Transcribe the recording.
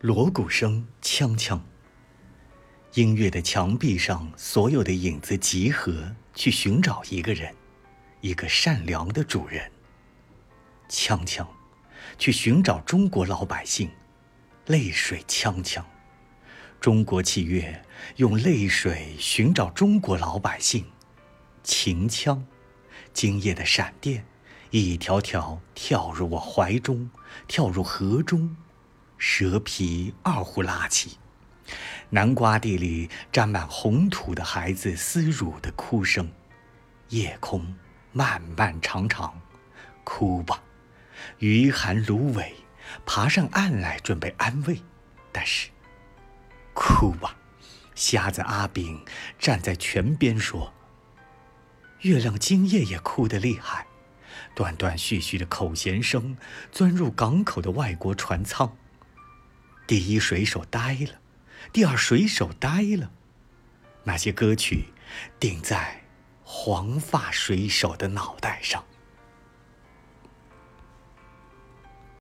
锣鼓声锵锵。音乐的墙壁上，所有的影子集合，去寻找一个人，一个善良的主人。锵锵，去寻找中国老百姓，泪水锵锵。中国器乐用泪水寻找中国老百姓，秦腔，今夜的闪电，一条条跳入我怀中，跳入河中，蛇皮二胡拉起，南瓜地里沾满红土的孩子嘶乳的哭声，夜空漫漫长长，哭吧，余寒芦苇，爬上岸来准备安慰，但是。哭吧，瞎子阿炳站在泉边说：“月亮今夜也哭得厉害。”断断续续的口弦声钻入港口的外国船舱。第一水手呆了，第二水手呆了。那些歌曲顶在黄发水手的脑袋上。